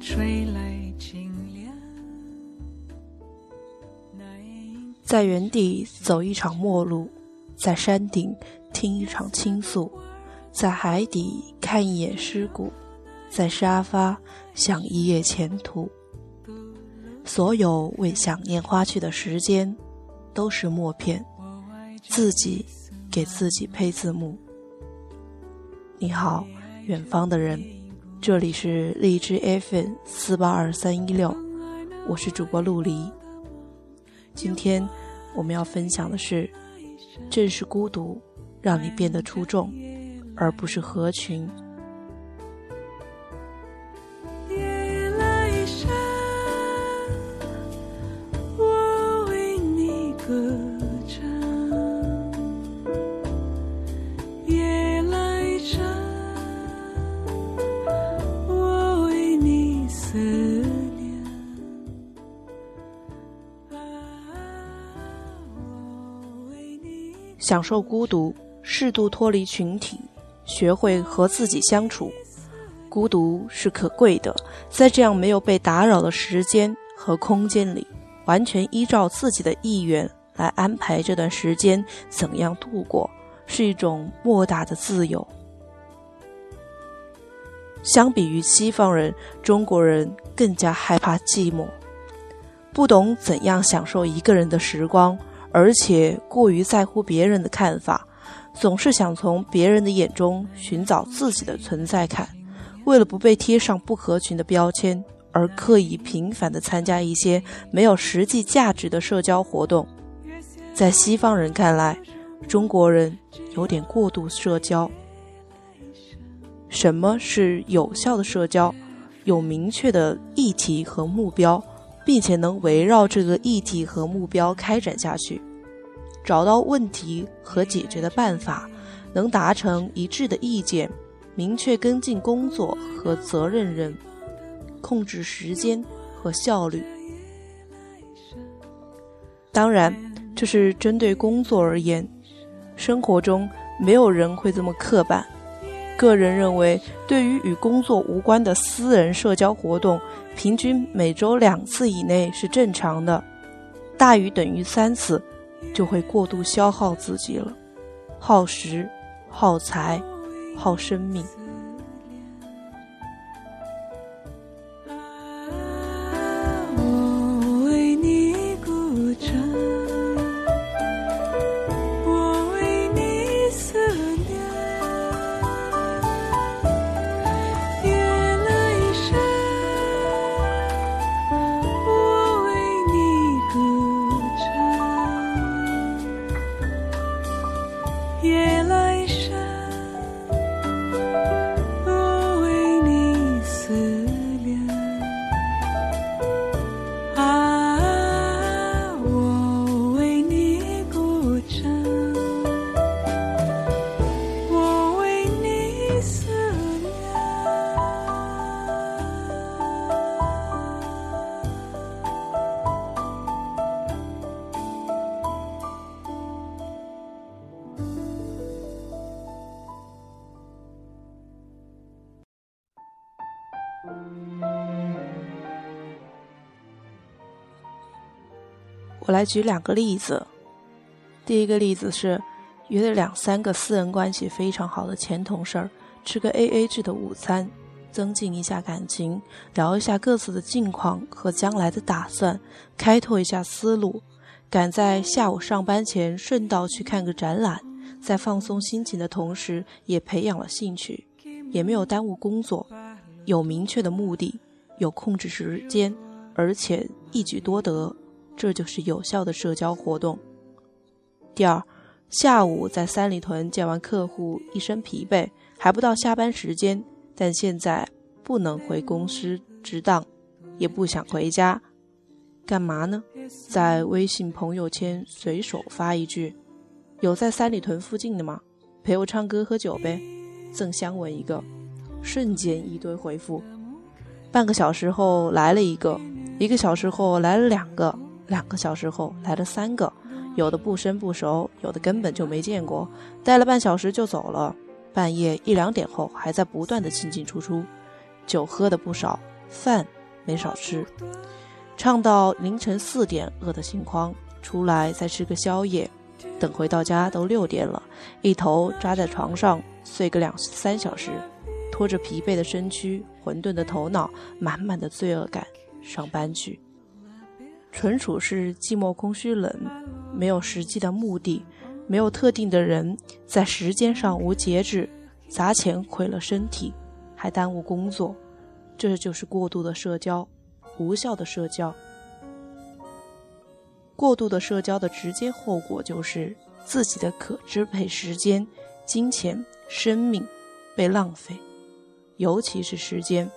吹来清凉。在原地走一场陌路，在山顶听一场倾诉，在海底看一眼尸骨，在沙发想一夜前途。所有为想念花去的时间，都是默片，自己给自己配字幕。你好，远方的人，这里是荔枝 FM 四八二三一六，我是主播陆离。今天我们要分享的是，正是孤独让你变得出众，而不是合群。享受孤独，适度脱离群体，学会和自己相处。孤独是可贵的，在这样没有被打扰的时间和空间里，完全依照自己的意愿来安排这段时间怎样度过，是一种莫大的自由。相比于西方人，中国人更加害怕寂寞，不懂怎样享受一个人的时光。而且过于在乎别人的看法，总是想从别人的眼中寻找自己的存在感，为了不被贴上不合群的标签，而刻意频繁地参加一些没有实际价值的社交活动。在西方人看来，中国人有点过度社交。什么是有效的社交？有明确的议题和目标。并且能围绕这个议题和目标开展下去，找到问题和解决的办法，能达成一致的意见，明确跟进工作和责任人，控制时间和效率。当然，这是针对工作而言，生活中没有人会这么刻板。个人认为，对于与工作无关的私人社交活动，平均每周两次以内是正常的，大于等于三次，就会过度消耗自己了，耗时、耗财、耗生命。我来举两个例子。第一个例子是约了两三个私人关系非常好的前同事儿吃个 A A 制的午餐，增进一下感情，聊一下各自的近况和将来的打算，开拓一下思路。赶在下午上班前顺道去看个展览，在放松心情的同时，也培养了兴趣，也没有耽误工作，有明确的目的，有控制时间，而且一举多得。这就是有效的社交活动。第二，下午在三里屯见完客户，一身疲惫，还不到下班时间，但现在不能回公司值当，也不想回家，干嘛呢？在微信朋友圈随手发一句：“有在三里屯附近的吗？陪我唱歌喝酒呗。”赠香吻一个，瞬间一堆回复。半个小时后来了一个，一个小时后来了两个。两个小时后来了三个，有的不生不熟，有的根本就没见过，待了半小时就走了。半夜一两点后还在不断的进进出出，酒喝的不少，饭没少吃，唱到凌晨四点饿得心慌，出来再吃个宵夜，等回到家都六点了，一头扎在床上睡个两三小时，拖着疲惫的身躯、混沌的头脑、满满的罪恶感上班去，纯属是寂寞、空虚、冷，没有实际的目的。没有特定的人，在时间上无节制，砸钱毁了身体，还耽误工作，这就是过度的社交，无效的社交。过度的社交的直接后果就是自己的可支配时间、金钱、生命被浪费，尤其是时间。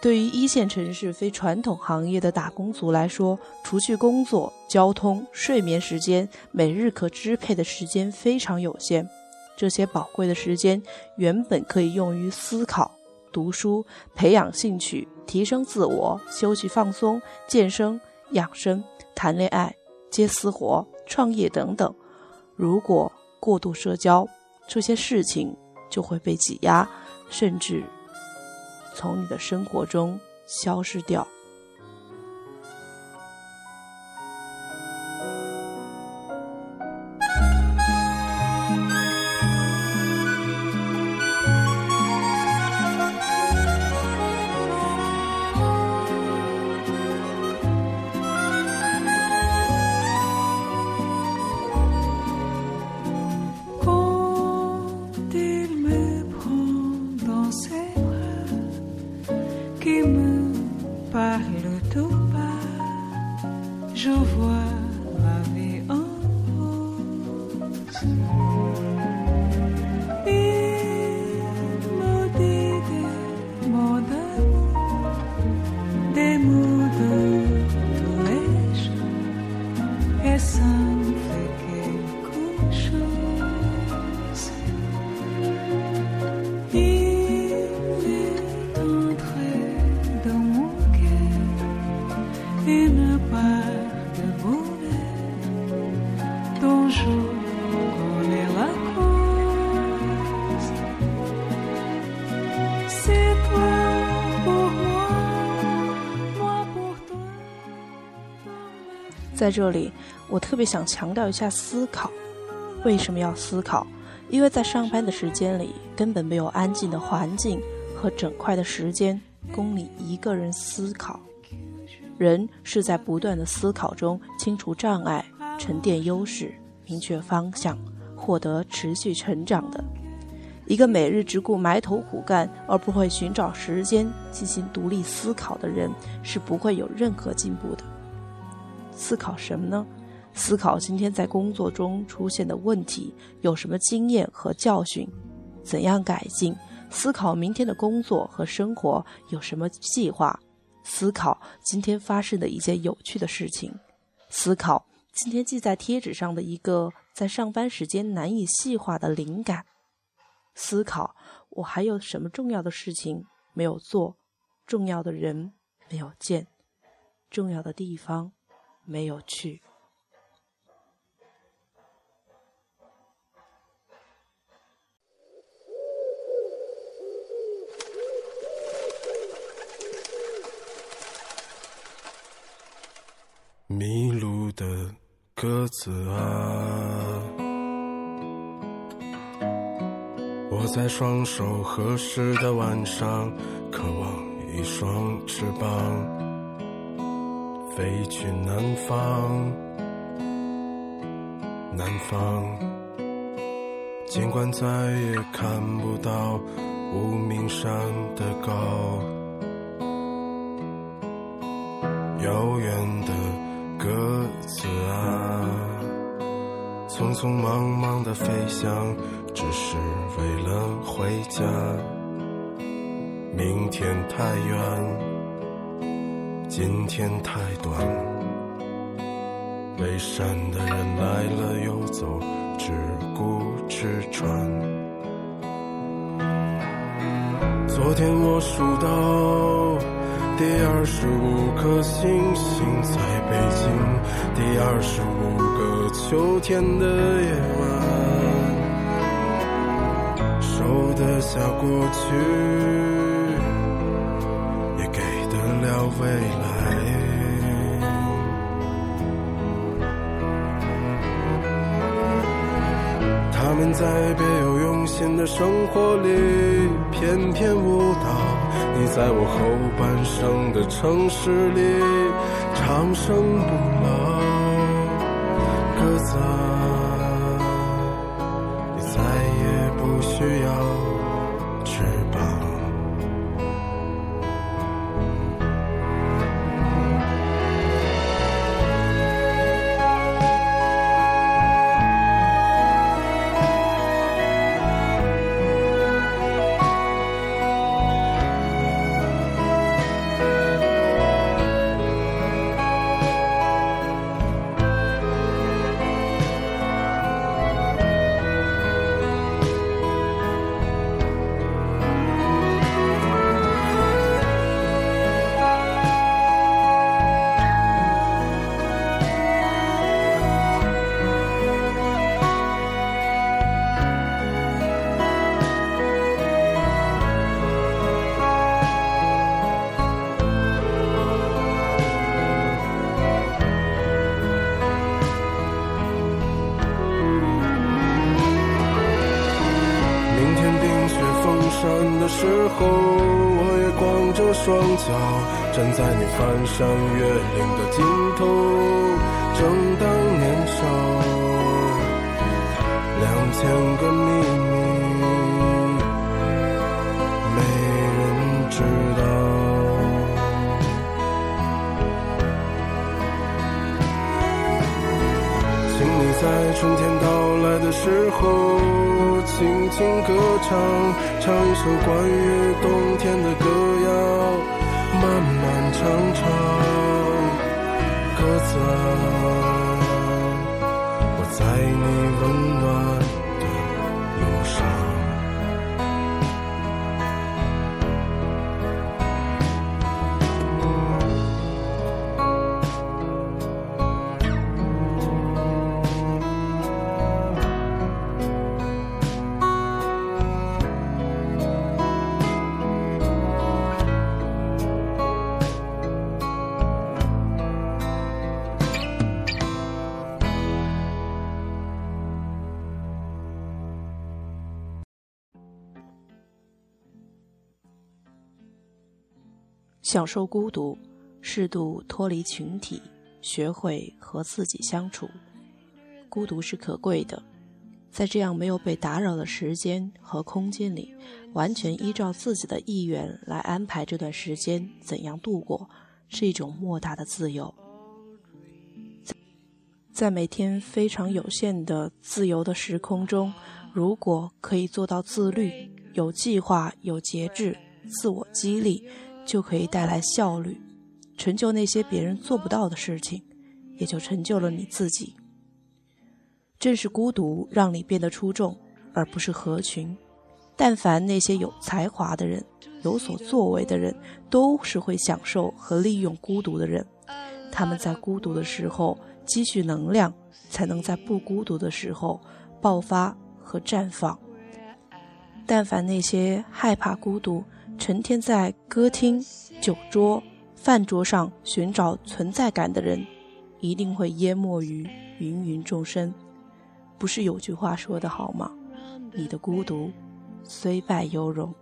对于一线城市非传统行业的打工族来说，除去工作、交通、睡眠时间，每日可支配的时间非常有限。这些宝贵的时间原本可以用于思考、读书、培养兴趣、提升自我、休息放松、健身、养生、谈恋爱、接私活、创业等等。如果过度社交，这些事情就会被挤压，甚至。从你的生活中消失掉。在这里，我特别想强调一下思考。为什么要思考？因为在上班的时间里，根本没有安静的环境和整块的时间供你一个人思考。人是在不断的思考中清除障碍、沉淀优势、明确方向、获得持续成长的。一个每日只顾埋头苦干而不会寻找时间进行独立思考的人，是不会有任何进步的。思考什么呢？思考今天在工作中出现的问题有什么经验和教训，怎样改进？思考明天的工作和生活有什么计划？思考今天发生的一件有趣的事情，思考今天记在贴纸上的一个在上班时间难以细化的灵感，思考我还有什么重要的事情没有做，重要的人没有见，重要的地方。没有去。迷路的鸽子啊，我在双手合十的晚上，渴望一双翅膀。飞去南方，南方，尽管再也看不到无名山的高，遥远的鸽子啊，匆匆忙忙的飞翔，只是为了回家。明天太远。今天太短，背山的人来了又走，只顾吃穿。昨天我数到第二十五颗星星，在北京第二十五个秋天的夜晚，收得下过去，未来。他们在别有用心的生活里翩翩舞蹈，你在我后半生的城市里长生不老。鸽子，时候，我也光着双脚站在你翻山越岭的尽头。正当年少，两千个秘密，你在春天到来的时候，轻轻歌唱，唱一首关于冬天的歌谣，漫漫长长。鸽子啊，我在你温暖享受孤独，适度脱离群体，学会和自己相处。孤独是可贵的，在这样没有被打扰的时间和空间里，完全依照自己的意愿来安排这段时间怎样度过，是一种莫大的自由。在每天非常有限的自由的时空中，如果可以做到自律、有计划、有节制、自我激励。就可以带来效率，成就那些别人做不到的事情，也就成就了你自己。正是孤独让你变得出众，而不是合群。但凡那些有才华的人、有所作为的人，都是会享受和利用孤独的人。他们在孤独的时候积蓄能量，才能在不孤独的时候爆发和绽放。但凡那些害怕孤独，成天在歌厅、酒桌、饭桌上寻找存在感的人，一定会淹没于芸芸众生。不是有句话说得好吗？你的孤独虽败犹荣。